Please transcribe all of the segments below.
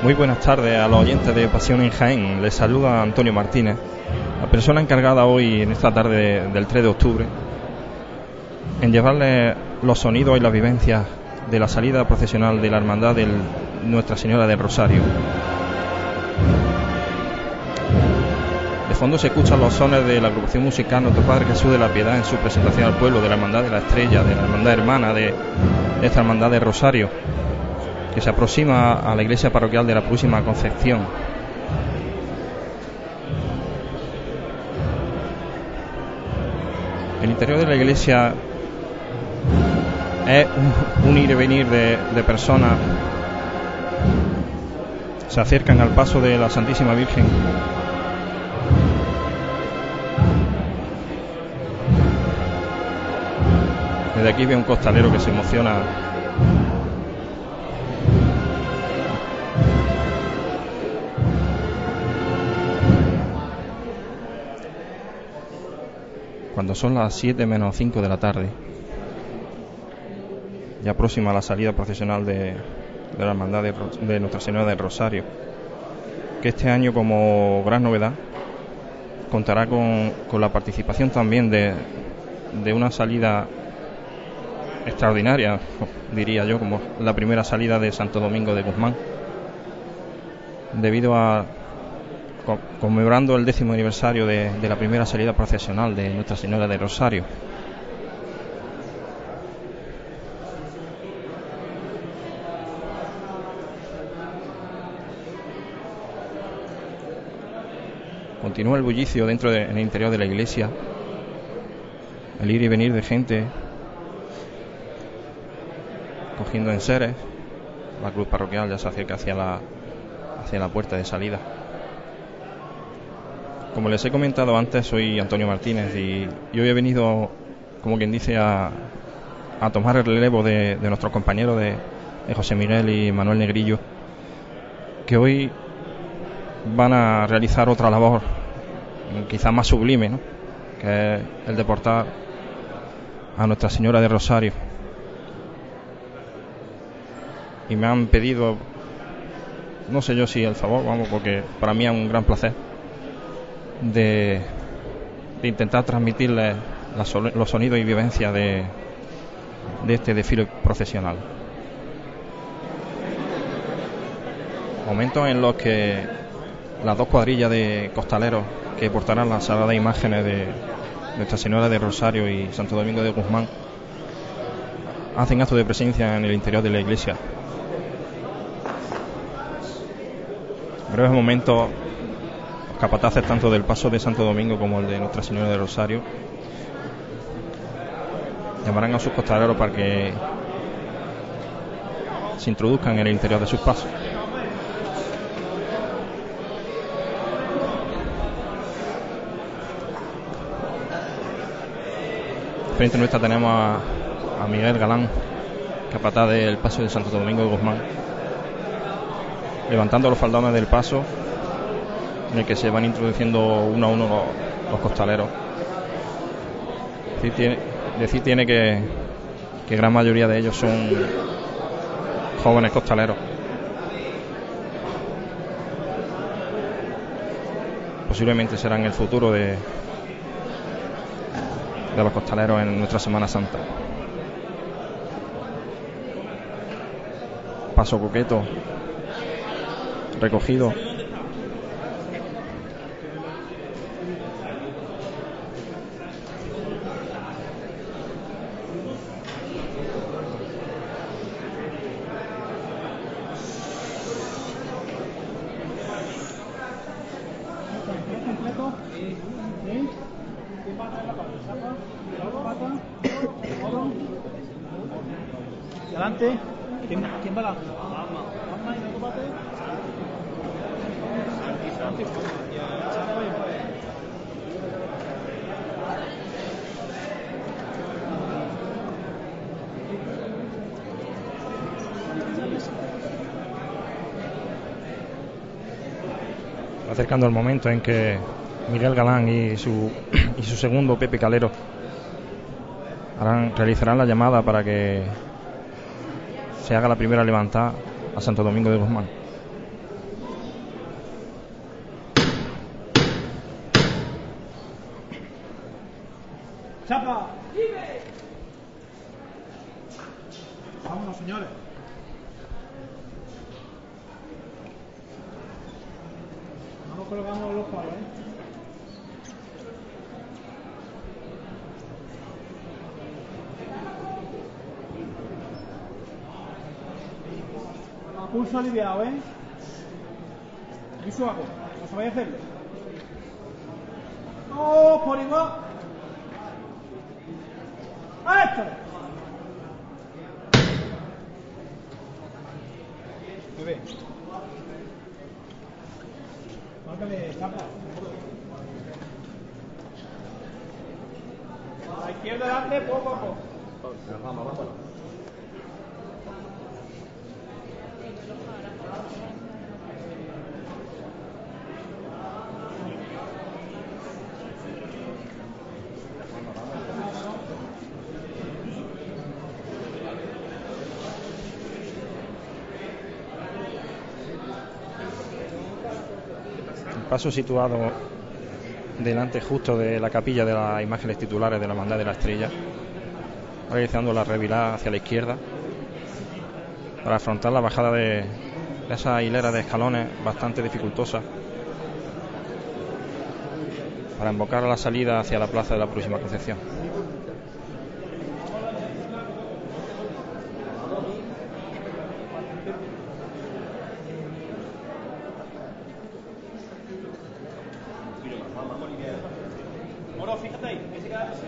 Muy buenas tardes a los oyentes de Pasión en Jaén. Les saluda Antonio Martínez, la persona encargada hoy en esta tarde del 3 de octubre en llevarles los sonidos y las vivencias de la salida procesional de la Hermandad de Nuestra Señora del Rosario. De fondo se escuchan los sones de la agrupación musical Nuestro Padre Jesús de la Piedad en su presentación al pueblo de la Hermandad de la Estrella, de la Hermandad Hermana de esta Hermandad de Rosario que se aproxima a la iglesia parroquial de la Purísima Concepción. El interior de la iglesia es un, ir y venir de, de personas. Se acercan al paso de la Santísima Virgen Desde aquí ve un costalero que se emociona cuando son las 7 menos 5 de la tarde, ya próxima a la salida procesional de, la Hermandad de, Nuestra Señora del Rosario, que este año como gran novedad contará con, la participación también de, de una salida extraordinaria, diría yo, como la primera salida de Santo Domingo de Guzmán, debido a conmemorando el décimo aniversario de, la primera salida procesional de Nuestra Señora de Rosario. Continúa el bullicio dentro del interior de la iglesia, el ir y venir de gente cogiendo enseres. La cruz parroquial ya se acerca hacia la, hacia la puerta de salida. Como les he comentado antes, soy Antonio Martínez y, hoy he venido, como quien dice, a, tomar el relevo de, nuestros compañeros de, José Miguel y Manuel Negrillo, que hoy van a realizar otra labor, quizás más sublime, ¿no? que es el de portar a Nuestra Señora de Rosario. Y me han pedido, no sé yo si el favor, vamos, porque para mí es un gran placer de, intentar transmitirles los sonidos y vivencias de, de este desfile profesional. Momentos en los que las dos cuadrillas de costaleros que portarán las sagradas imágenes de Nuestra Señora de Rosario y Santo Domingo de Guzmán hacen acto de presencia en el interior de la iglesia. breves momentos capataces tanto del paso de Santo Domingo como el de Nuestra Señora de Rosario llamarán a sus costaleros para que se introduzcan en el interior de sus pasos. Frente a nuestra tenemos a, Miguel Galán, capataz del paso de Santo Domingo de Guzmán, levantando los faldones del paso en el que se van introduciendo uno a uno los, costaleros. Decir tiene, que, gran mayoría de ellos son jóvenes costaleros. Posiblemente serán el futuro de los costaleros en nuestra Semana Santa. Paso coqueto, recogido acercando el momento en que Miguel Galán y su, y su segundo Pepe Calero harán, realizarán la llamada para que se haga la primera levantada a Santo Domingo de Guzmán. Vámonos, señores. No nos colgamos los palos, ¿eh? A pulso aliviado, ¿eh? Muy suave. No sabéis hacerlo. ¡Oh, por igual! ¡Esto! Muy bien. Márcale, chapa. A la izquierda adelante, poco a poco. El paso situado delante justo de la capilla de las imágenes titulares de la Hermandad de la Estrella, realizando la revirada hacia la izquierda para afrontar la bajada de, esa hilera de escalones bastante dificultosa para invocar la salida hacia la plaza de la próxima Concepción. Moro, fíjate ahí, que se queda así.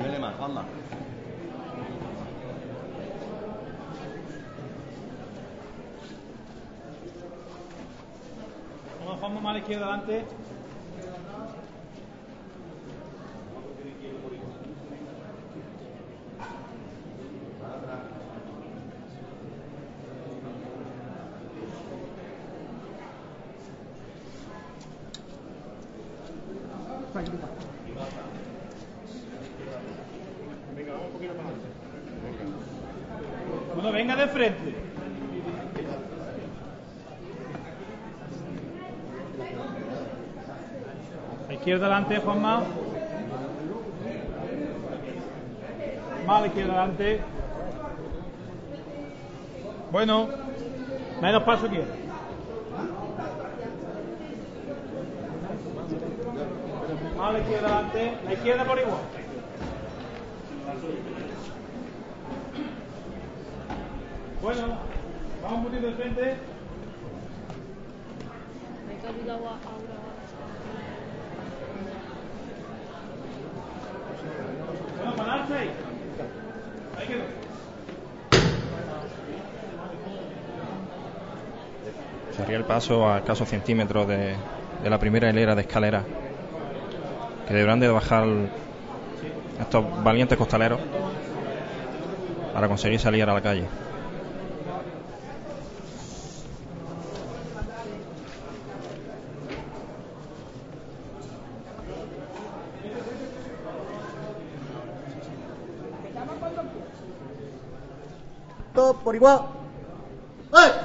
Viene más, Juanma. Vamos, vamos más a la izquierda adelante. Bueno, venga de frente. A izquierda adelante, Juanma. La izquierda adelante. Bueno, menos paso a la izquierda adelante. La izquierda por igual. Bueno, vamos un poquito de frente. Hay que ayudar a ahora. Bueno, pararse ahí. Ahí quedó. Se haría el a escasos centímetros de, de la primera hilera de escaleras que deberán de bajar estos valientes costaleros para conseguir salir a la calle. Todo por igual. ¡Eh!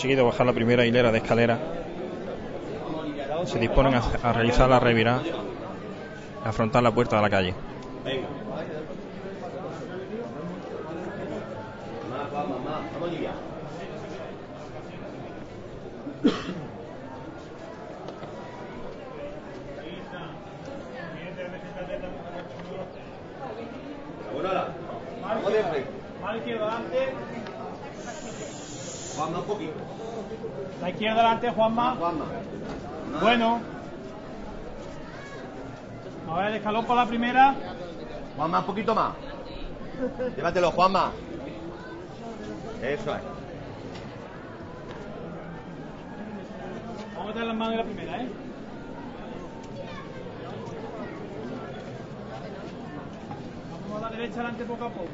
conseguido bajar la primera hilera de escalera. Se disponen a, realizar la revirada, a afrontar la puerta de la calle. Mal que va antes. Vamos un poquito aliviar. izquierda adelante, Juanma. Juanma. Bueno. A ver, el escalón por la primera. Juanma, un poquito más. Llévatelo, Juanma. Eso es. Vamos a meter las manos en la primera, ¿eh? Vamos a la derecha adelante poco a poco.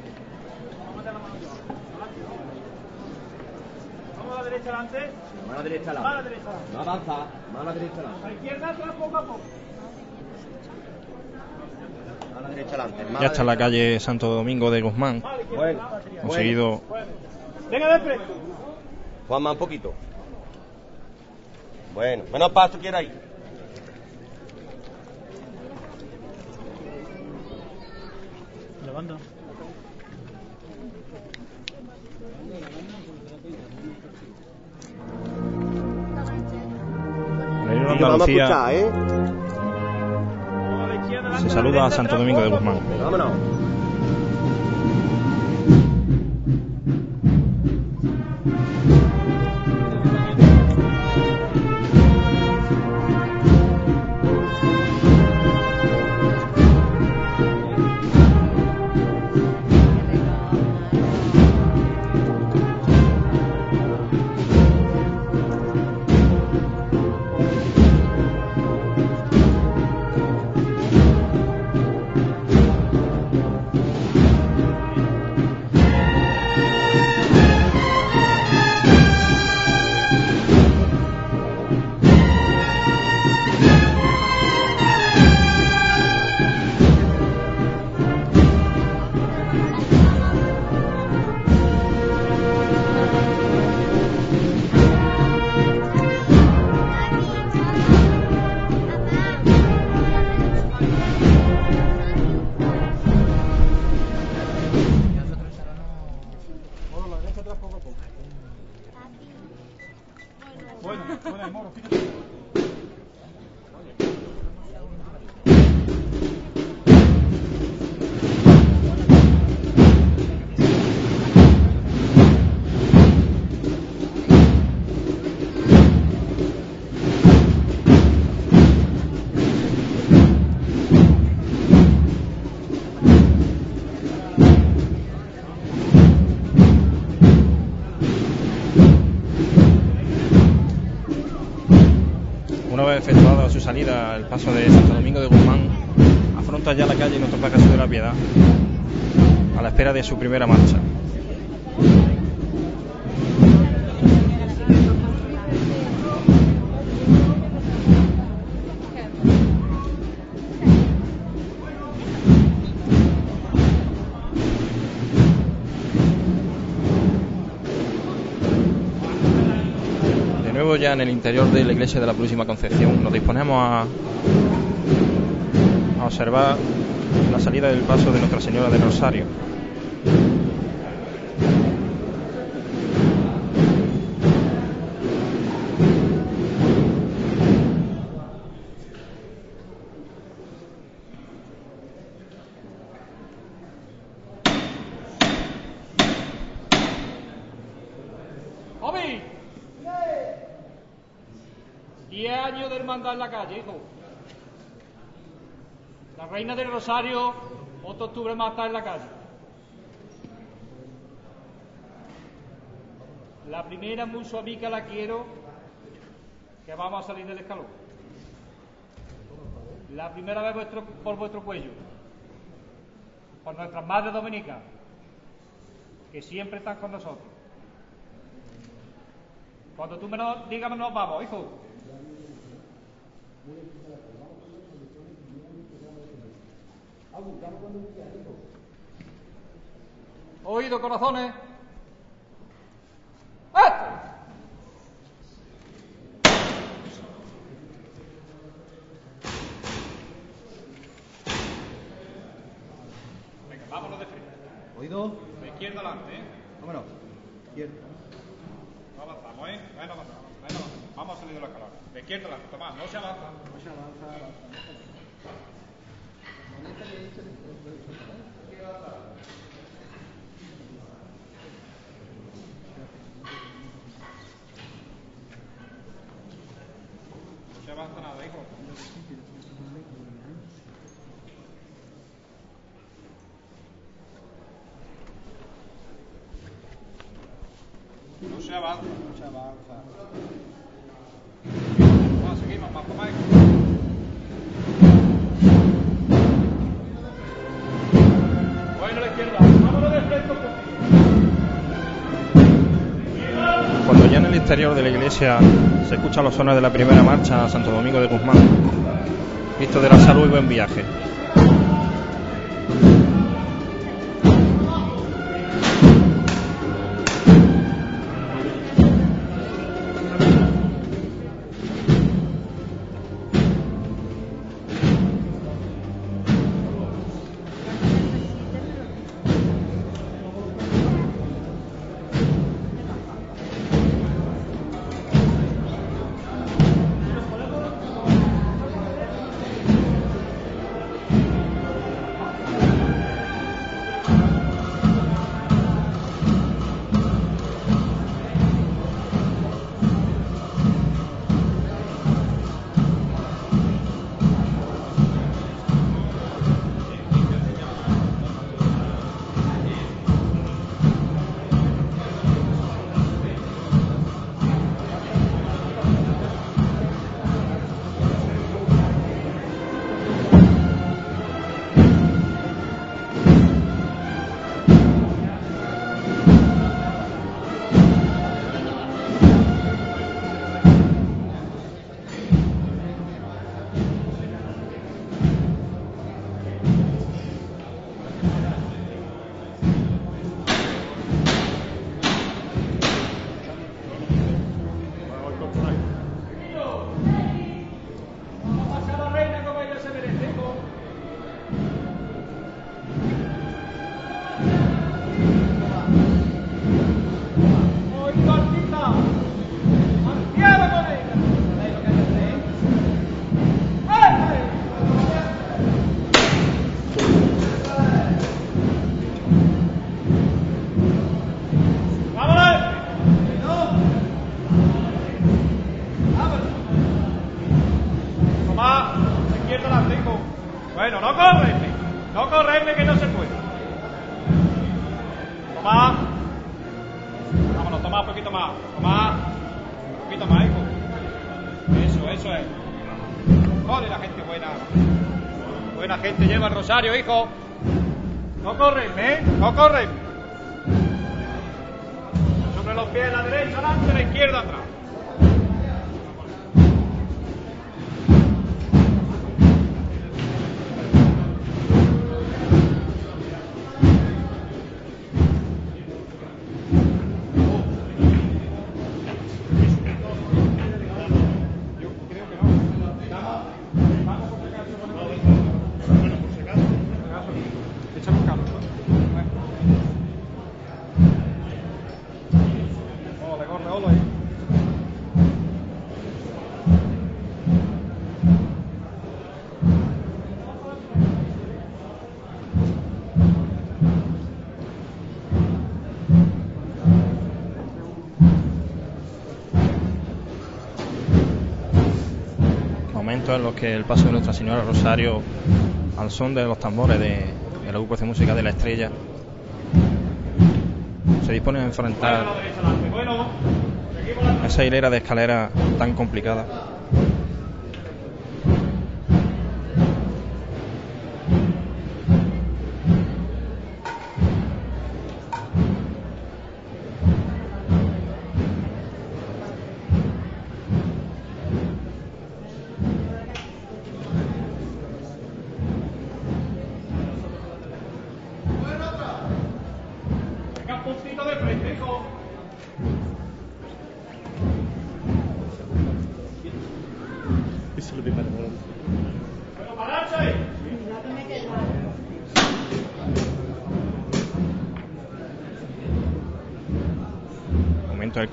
Vamos a meter las manos Adelante, la derecha adelante. Mano derecha A la la. derecha adelante. No avanza. Mano derecha A la. izquierda atrás poco a poco. Mano derecha adelante. mano Ya está en la calle Santo Domingo de Guzmán. Bueno. Conseguido Bueno. Venga, de frente. Juanma, un poquito. Bueno, menos paso quiero ahí. Levanta. Y vamos a Andalucía escuchar, ¿eh? Se saluda a Santo Domingo de Guzmán. Vámonos. Su salida al paso de Santo Domingo de Guzmán, afronta ya la calle Padre Jesús de la Piedad a la espera de su primera marcha. Ya en el interior de la iglesia de la Purísima Concepción nos disponemos a, a observar la salida del paso de Nuestra Señora del Rosario. En la calle, hijo. La reina del Rosario, otro octubre más está en la calle. La primera muy suavica la quiero, que vamos a salir del escalón. La primera vez vuestro- por vuestro cuello, por nuestras madres dominicas, que siempre están con nosotros. Cuando tú me lo digas, nos vamos, hijo. Oído, corazones. ¡Esto! Venga, vámonos de frente. ¿Oído? De izquierda adelante, ¿eh? Vámonos. Izquierda. No avanzamos, ¿eh? Bueno, avanzamos. Bueno, avanzamos. Vamos a salir de la escalera. De izquierda Tomás, no se avanza. No se avanza. avanza nada, hijo. No se avanza, no se avanza. Exterior de la iglesia se escuchan los sones de la primera marcha a Santo Domingo de Guzmán, Cristo de la Salud y buen viaje. Bueno, no correrme. No correrme que no se puede. Tomás. Vámonos, Tomás, un poquito más. Tomás. Un poquito más, hijo. Eso, eso es. Joder, la gente buena. Buena gente lleva el rosario, hijo. No correrme, ¿eh? No correrme. Sobre los pies, la derecha adelante, la izquierda atrás. Momentos en los que el paso de Nuestra Señora Rosario, al son de los tambores de, la UPC Música de la Estrella, se dispone a enfrentar esa hilera de escaleras tan complicada.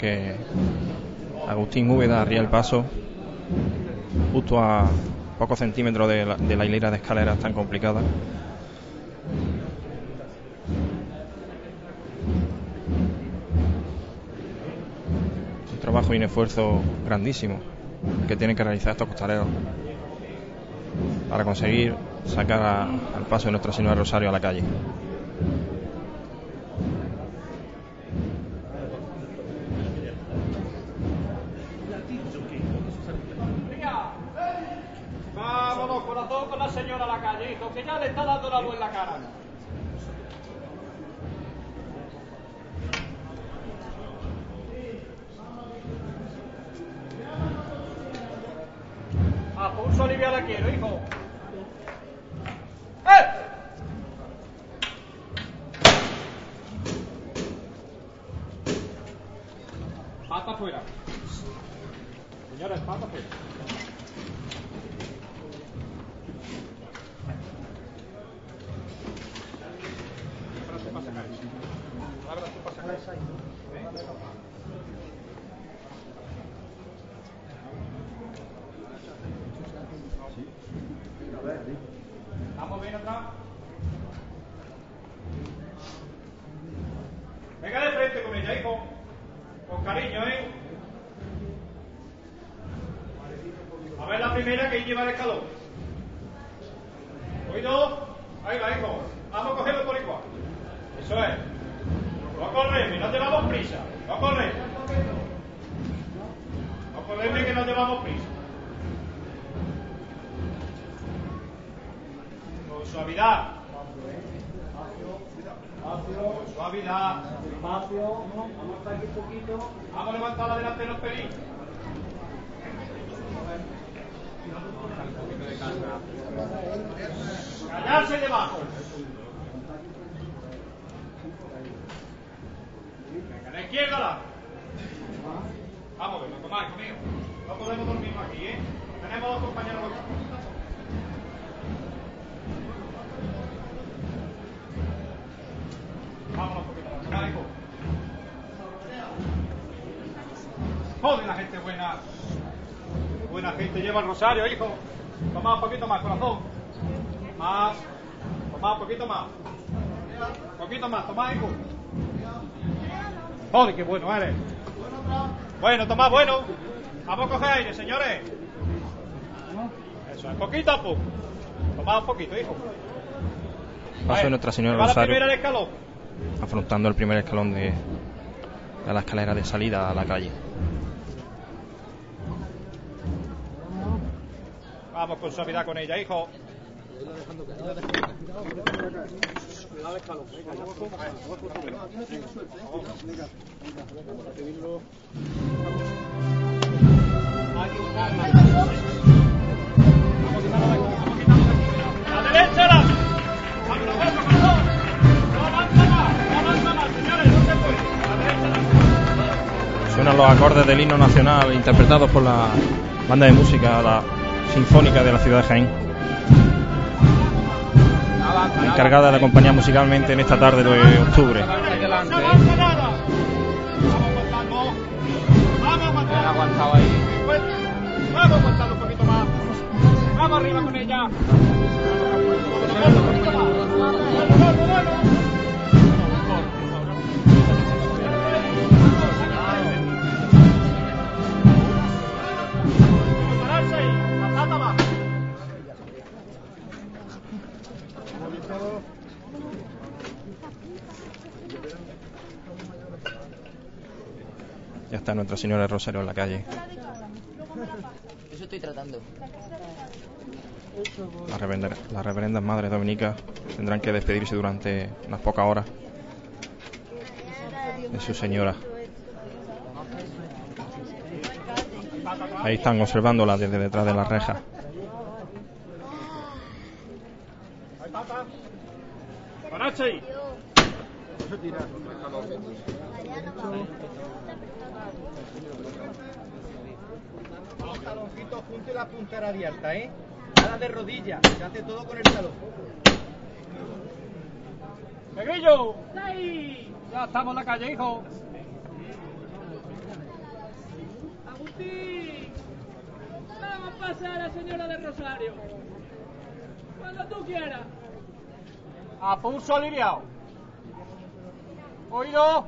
Que Agustín Úbeda arría el paso justo a pocos centímetros de la, hilera de escaleras tan complicada. Un trabajo y un esfuerzo grandísimo que tienen que realizar estos costaleros para conseguir sacar al paso de Nuestra Señora Rosario a la calle. Vámonos, corazón, con la señora a la calle, hijo, que ya le está dando la luz en la cara. A pulso Olivia la quiero, hijo. ¡Eh! Pata afuera. Señores, pata afuera. Vamos bien atrás. Venga de frente con ella, hijo. Con cariño, ¿eh? A ver la primera que lleva el escalón. Oído. Ahí va, hijo. Vamos a cogerlo por igual. Eso es. No correme, no llevamos prisa. No correme. No correme que no llevamos prisa. Con suavidad. Con suavidad. Vamos a levantar la delante de los pelín. Callarse debajo. Venga, la izquierda la. No podemos dormir más aquí, ¿eh? Tenemos dos compañeros. Vámonos. Venga, hijo. Joder, la gente buena. Buena gente lleva el rosario, hijo. Toma un poquito más, corazón. Más. Toma un poquito más. Un poquito más, toma, hijo. Joder, qué bueno eres. Bueno, toma, bueno. Vamos a coger aire, señores. Eso es, poquito a poco. Un poquito, hijo. Paso de Nuestra Señora Rosario escalón. afrontando el primer escalón de, de la escalera de salida a la calle. Vamos con suavidad con ella, hijo. Suenan los acordes del himno nacional interpretados por la banda de música, la Sinfónica de la ciudad de Jaén, encargada de acompañar musicalmente en esta tarde de octubre. Vamos arriba con ella. Nuestra Señora del Rosario en la calle. Eso estoy tratando. Las reverenda- las reverendas madres dominicas tendrán que despedirse durante unas pocas horas de su señora. Ahí están observándola desde detrás de las rejas. Ahí, pata. Pararse ahí. Los taloncitos juntos y la puntera abierta, ¿eh? Nada de rodillas, se hace todo con el talón. ¡Negrillo! Ya estamos en la calle, hijo. Agustín, vamos a pasar a la señora del Rosario. Cuando tú quieras. A pulso aliviado. Oído.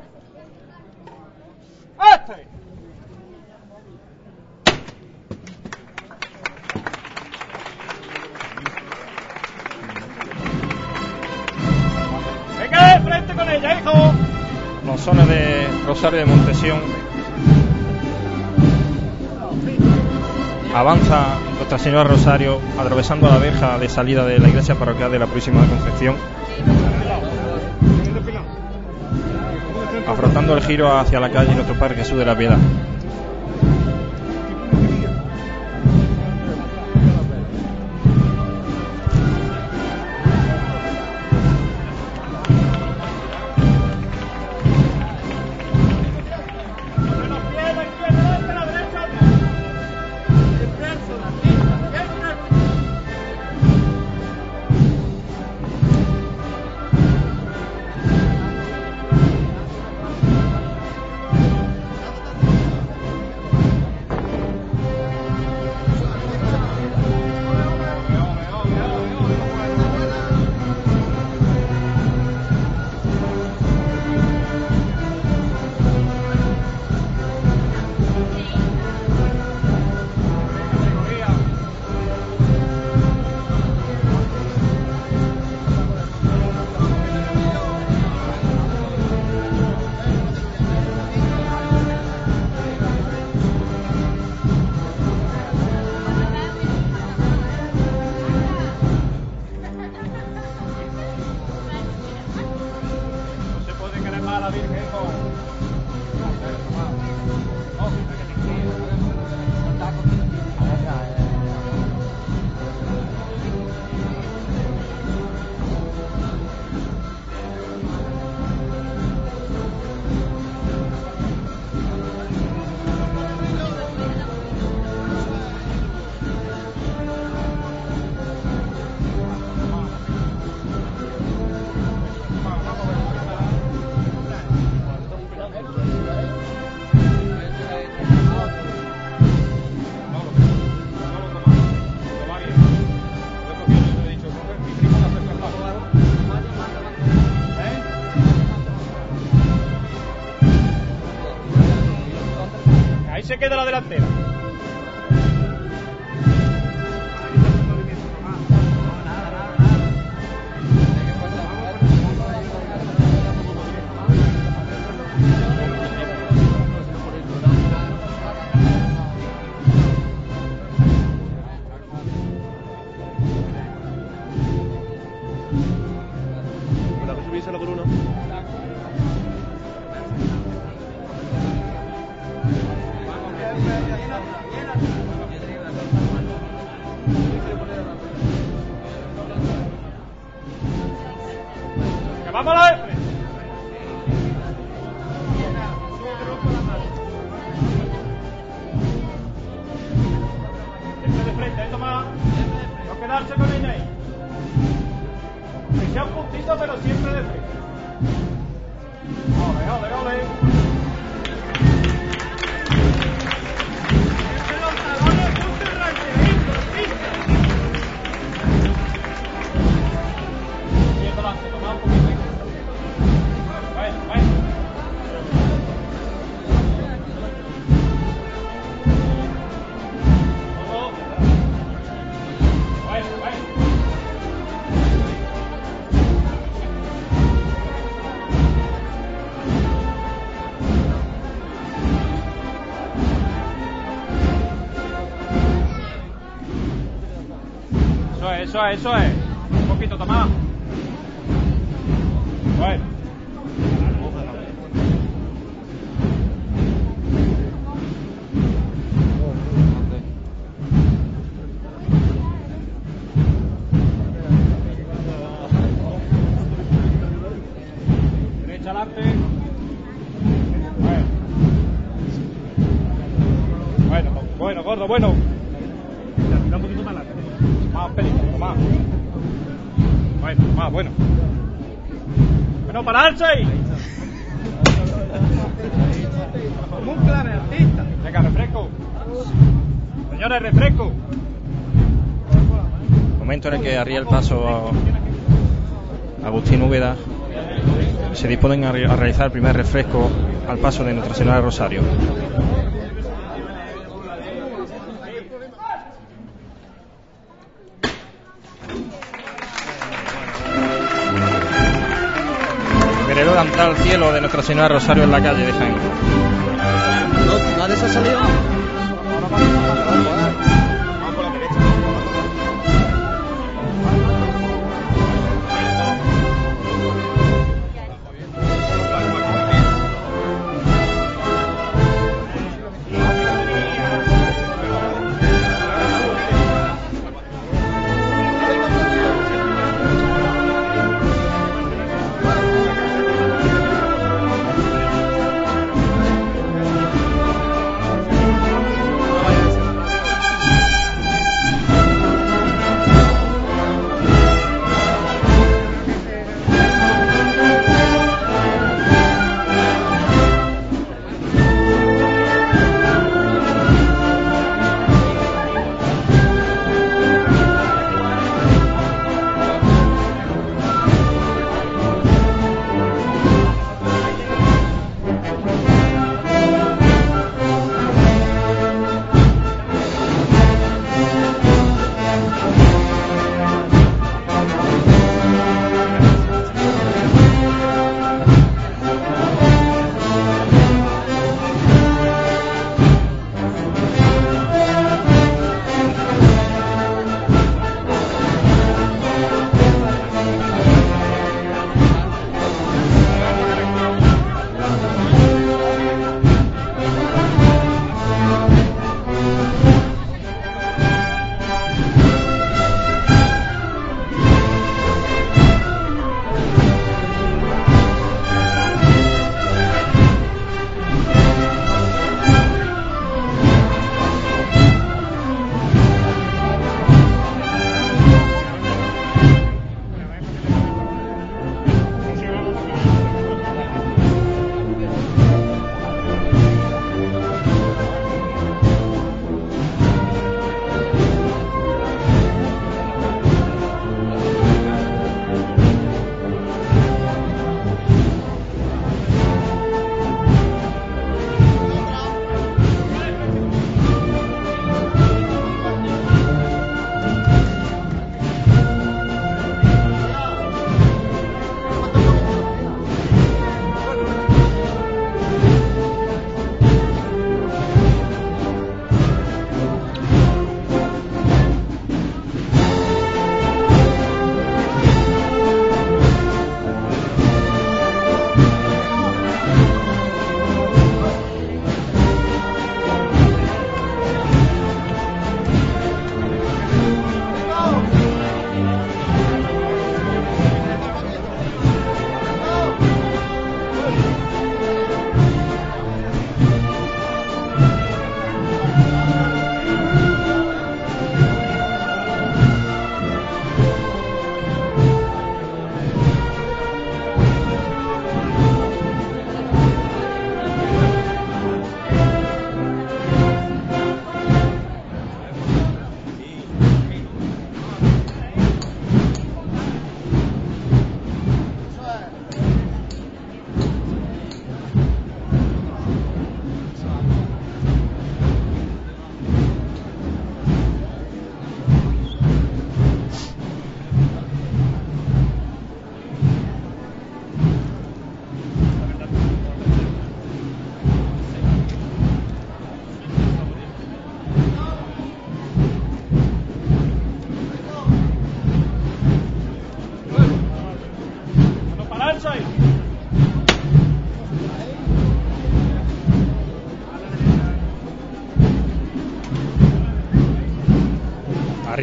Este. Sones de Rosario de Montesión avanza Nuestra Señora Rosario atravesando la verja de salida de la iglesia parroquial de la próxima Concepción, afrontando el giro hacia la calle Nuestro Padre Jesús de la Piedad. Se queda la delantera. ¡Que Eso es, eso es. Un poquito, Tomás. Bueno. Derecha adelante. Bueno. Bueno, gordo, bueno. un poquito más adelante. Más película, más. Bueno, más, bueno. Bueno, pararse ahí. Como un clave artista. Venga, refresco. Señores, refresco. Momento en el que arriba el paso a Agustín Úbeda se disponen a, re- a realizar el primer refresco al paso de Nuestra Señora de Rosario. Nuestra Señora Rosario en la calle de Jaén. No, nadie se ha salido.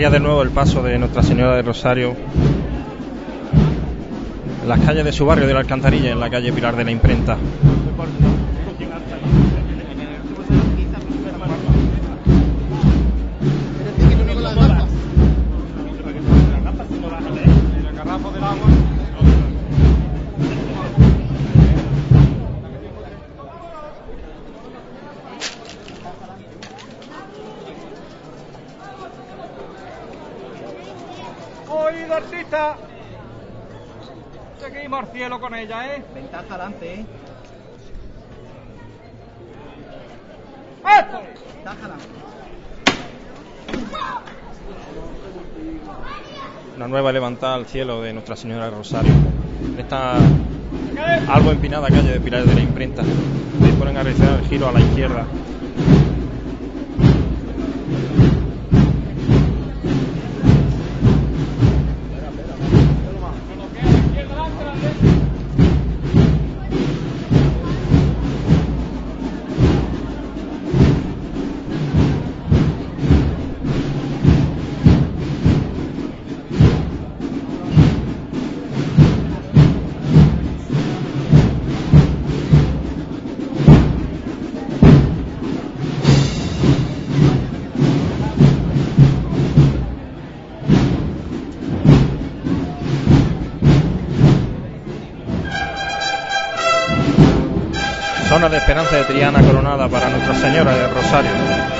De nuevo el paso de Nuestra Señora del Rosario en las calles de su barrio de la Alcantarilla, en la calle Pilar de la Imprenta. Con ella, ¿eh? Ventaja adelante, ¿eh? ¡Esto! Ventaja adelante. Una nueva levantada al cielo de Nuestra Señora del Rosario. En esta algo empinada calle de Pilares de la Imprenta. Disponen a realizar el giro a la izquierda. Esperanza de Triana coronada para Nuestra Señora del Rosario.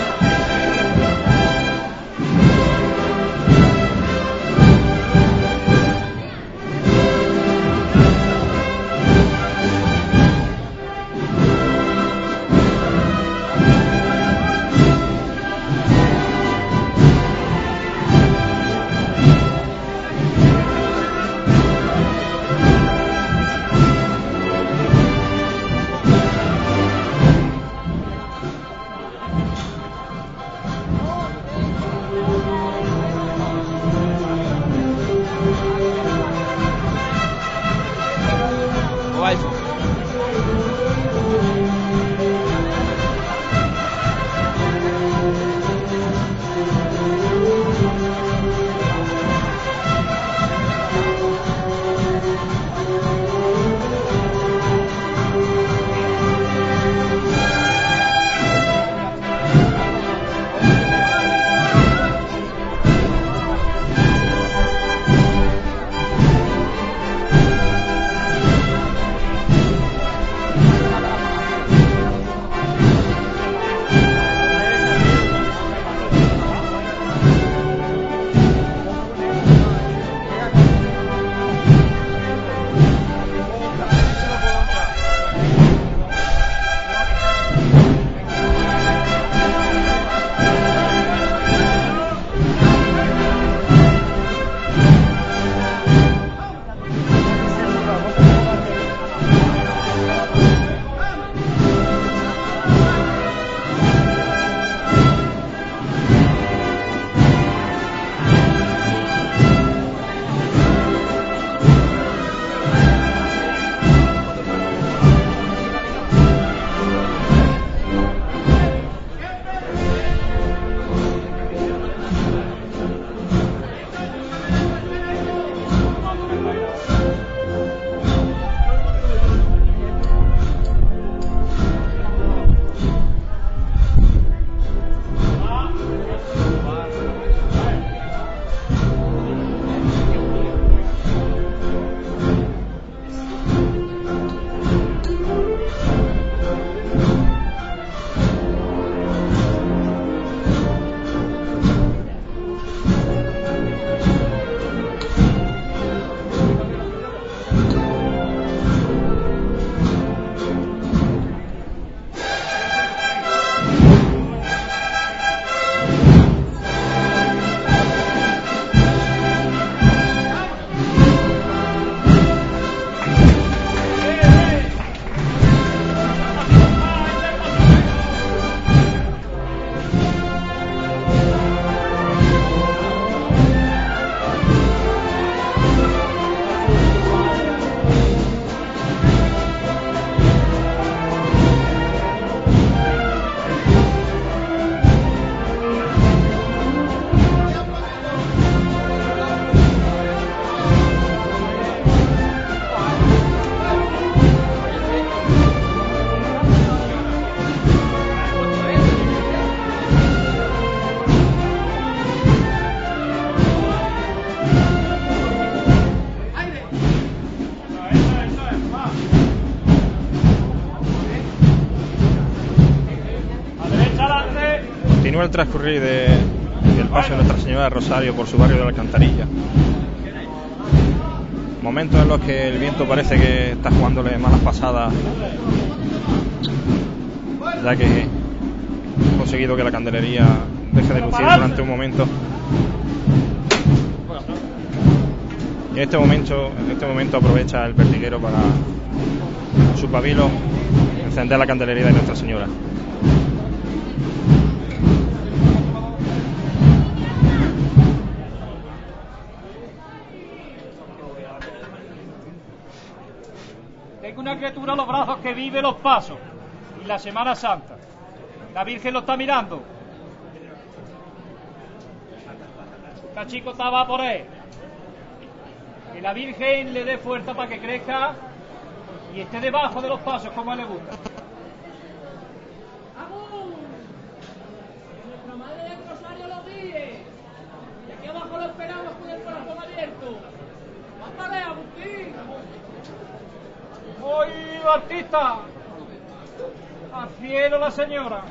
Transcurrir de, del paso de Nuestra Señora Rosario por su barrio de la Alcantarilla. Momentos en los que el viento parece que está jugándole malas pasadas, ya que ha conseguido que la candelería deje de lucir durante un momento. Y en este momento, en este momento aprovecha el pertiguero para su pabilo encender la candelería de Nuestra Señora. Tengo una criatura a los brazos que vive los pasos y la Semana Santa. La Virgen lo está mirando. Esta chico estaba por él. Que la Virgen le dé fuerza para que crezca y esté debajo de los pasos como a él le gusta. Nuestra madre del Rosario lo guíe. Y aquí abajo lo esperamos con el corazón abierto. ¡Mándale, Agustín! ¡Hoy, artista! ¡Al cielo la señora!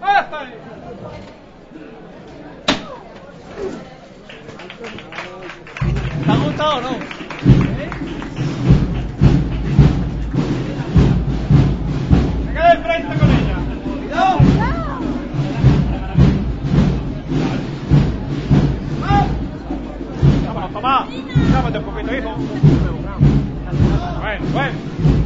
¡Este! ¿Te ha gustado o no? ¡Me quedé de frente con ella! ¡Cuidado! ¡Vámonos, Tomás! ¡Dámate un poquito, hijo! Bueno, bueno.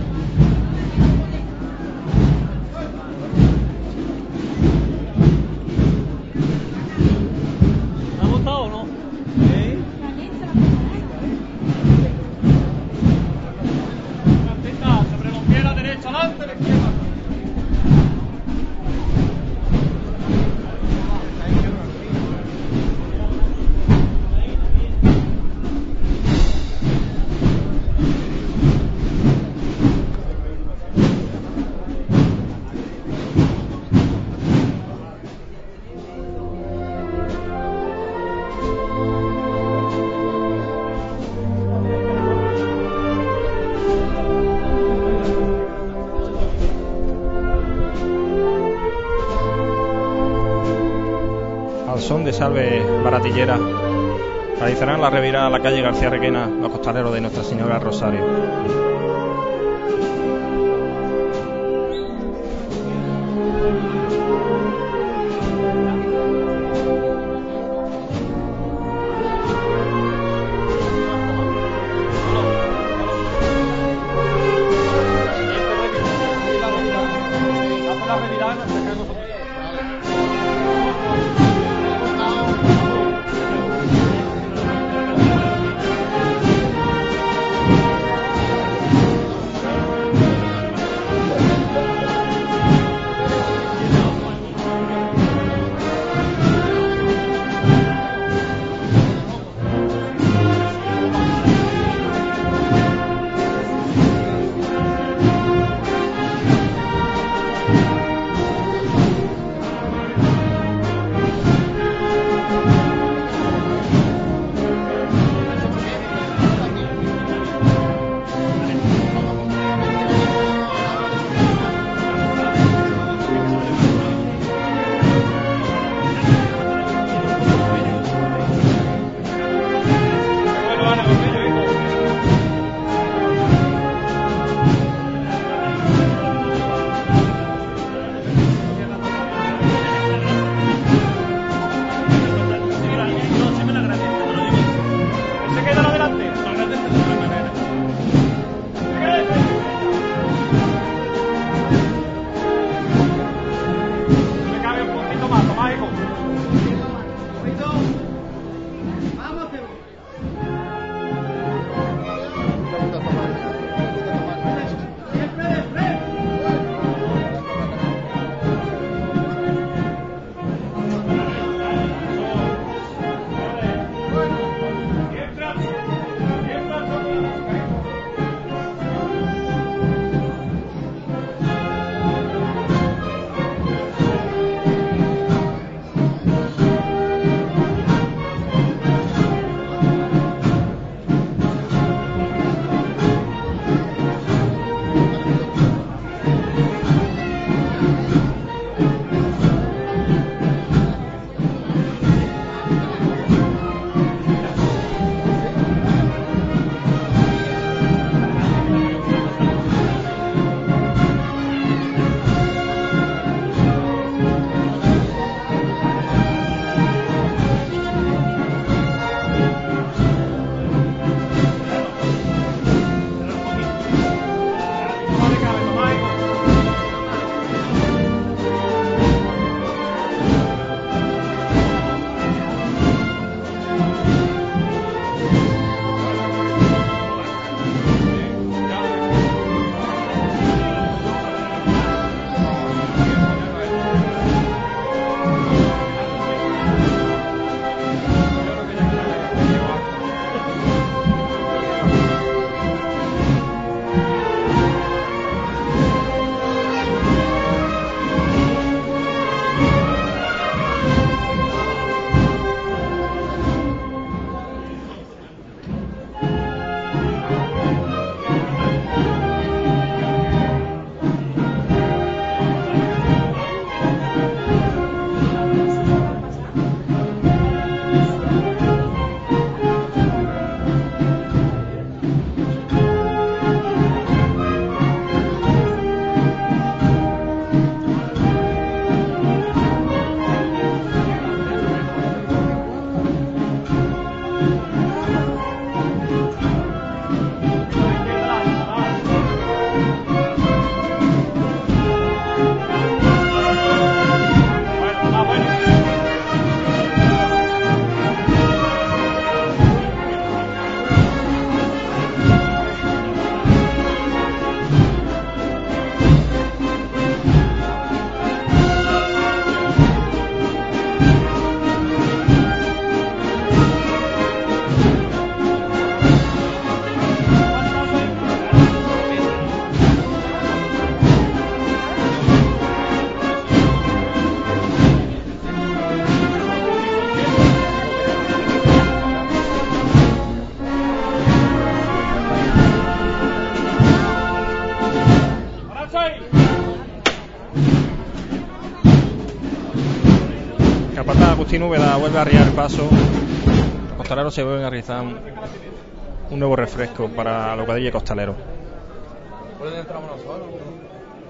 Salve baratillera, realizarán la revirada a la calle García Requena, los costaleros de Nuestra Señora Rosario. Agustín Úbeda vuelve a arriar el paso. Los costaleros se vuelven a realizar un, un nuevo refresco para los cuadrillas costaleros. ¿Pueden nosotros?